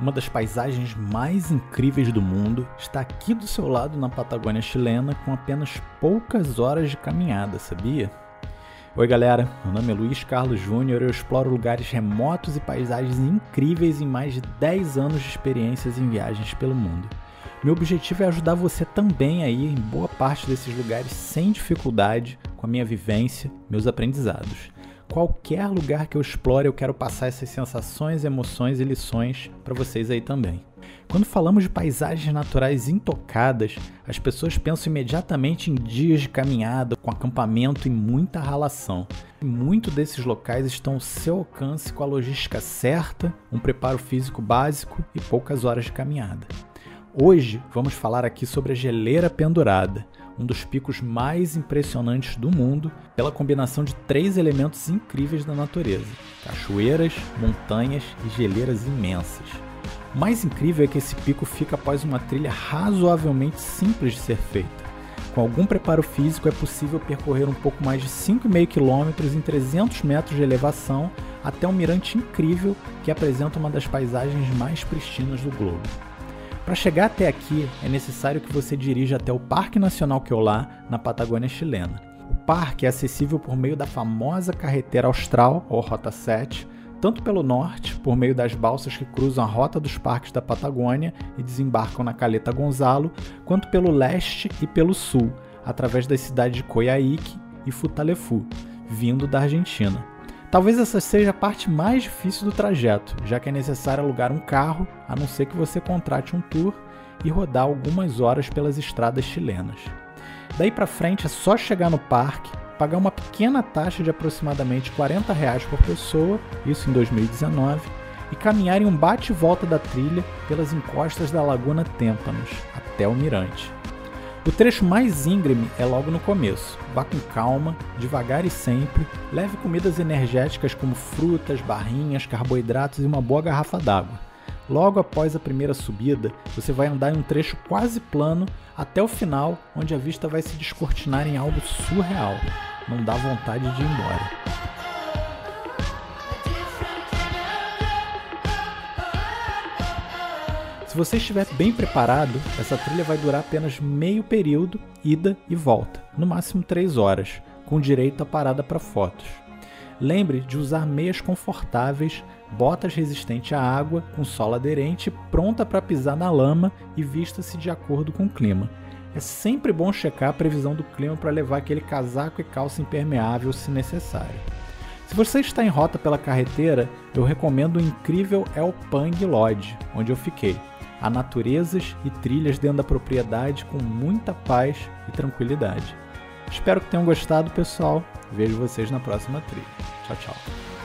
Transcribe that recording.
Uma das paisagens mais incríveis do mundo está aqui do seu lado na Patagônia chilena com apenas poucas horas de caminhada, sabia? Oi, galera. Meu nome é Luiz Carlos Júnior e eu exploro lugares remotos e paisagens incríveis em mais de 10 anos de experiências em viagens pelo mundo. Meu objetivo é ajudar você também a ir em boa parte desses lugares sem dificuldade, com a minha vivência, meus aprendizados. Qualquer lugar que eu explore, eu quero passar essas sensações, emoções e lições para vocês aí também. Quando falamos de paisagens naturais intocadas, as pessoas pensam imediatamente em dias de caminhada, com acampamento e muita ralação. Muitos desses locais estão ao seu alcance com a logística certa, um preparo físico básico e poucas horas de caminhada. Hoje vamos falar aqui sobre a geleira pendurada, um dos picos mais impressionantes do mundo, pela combinação de três elementos incríveis da natureza: cachoeiras, montanhas e geleiras imensas. O mais incrível é que esse pico fica após uma trilha razoavelmente simples de ser feita. Com algum preparo físico é possível percorrer um pouco mais de 5,5 km em 300 metros de elevação até um mirante incrível que apresenta uma das paisagens mais pristinas do globo. Para chegar até aqui, é necessário que você dirija até o Parque Nacional Queolá, na Patagônia chilena. O parque é acessível por meio da famosa carretera austral, ou Rota 7, tanto pelo norte, por meio das balsas que cruzam a rota dos parques da Patagônia e desembarcam na Caleta Gonzalo, quanto pelo leste e pelo sul, através das cidades de Coyhaique e Futalefu, vindo da Argentina. Talvez essa seja a parte mais difícil do trajeto, já que é necessário alugar um carro, a não ser que você contrate um tour e rodar algumas horas pelas estradas chilenas. Daí para frente é só chegar no parque, pagar uma pequena taxa de aproximadamente 40 reais por pessoa, isso em 2019, e caminhar em um bate volta da trilha pelas encostas da Laguna Têmpanos até o mirante. O trecho mais íngreme é logo no começo. Vá com calma, devagar e sempre. Leve comidas energéticas como frutas, barrinhas, carboidratos e uma boa garrafa d'água. Logo após a primeira subida, você vai andar em um trecho quase plano até o final, onde a vista vai se descortinar em algo surreal. Não dá vontade de ir embora. Se você estiver bem preparado, essa trilha vai durar apenas meio período, ida e volta, no máximo 3 horas, com direito a parada para fotos. Lembre de usar meias confortáveis, botas resistentes à água, com sola aderente, pronta para pisar na lama e vista-se de acordo com o clima. É sempre bom checar a previsão do clima para levar aquele casaco e calça impermeável se necessário. Se você está em rota pela carreteira, eu recomendo o incrível El Pang Lodge, onde eu fiquei a naturezas e trilhas dentro da propriedade com muita paz e tranquilidade. Espero que tenham gostado, pessoal. Vejo vocês na próxima trilha. Tchau, tchau.